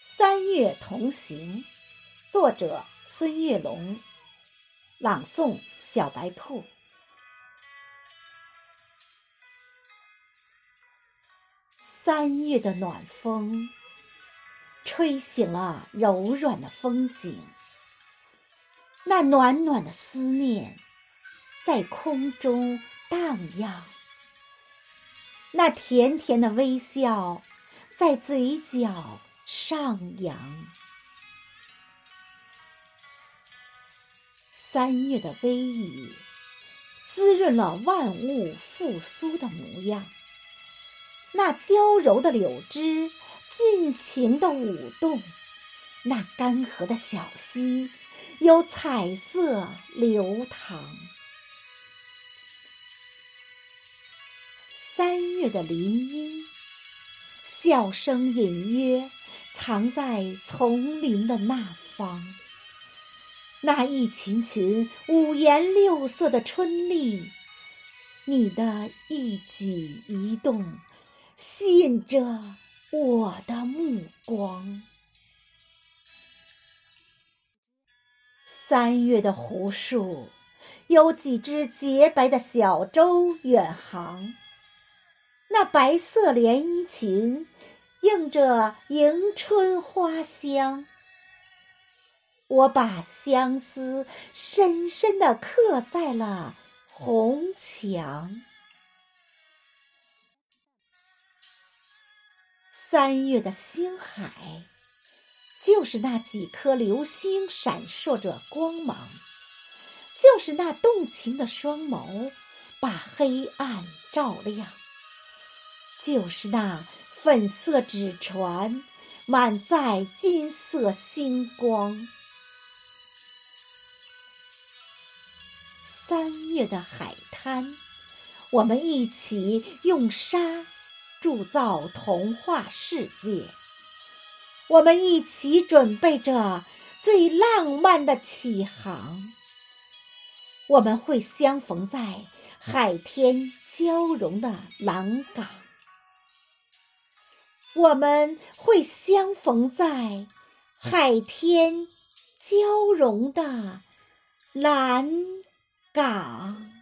三月同行，作者孙月龙，朗诵小白兔。三月的暖风，吹醒了柔软的风景。那暖暖的思念，在空中荡漾。那甜甜的微笑，在嘴角上扬。三月的微雨，滋润了万物复苏的模样。那娇柔的柳枝，尽情的舞动；那干涸的小溪，有彩色流淌。三月的林荫，笑声隐约藏在丛林的那方。那一群群五颜六色的春丽，你的一举一动吸引着我的目光。三月的湖树，有几只洁白的小舟远航。那白色连衣裙，映着迎春花香。我把相思深深的刻在了红墙。三月的星海，就是那几颗流星闪烁着光芒，就是那动情的双眸，把黑暗照亮。就是那粉色纸船，满载金色星光。三月的海滩，我们一起用沙铸造童话世界。我们一起准备着最浪漫的起航。我们会相逢在海天交融的蓝港。我们会相逢在海天交融的蓝港。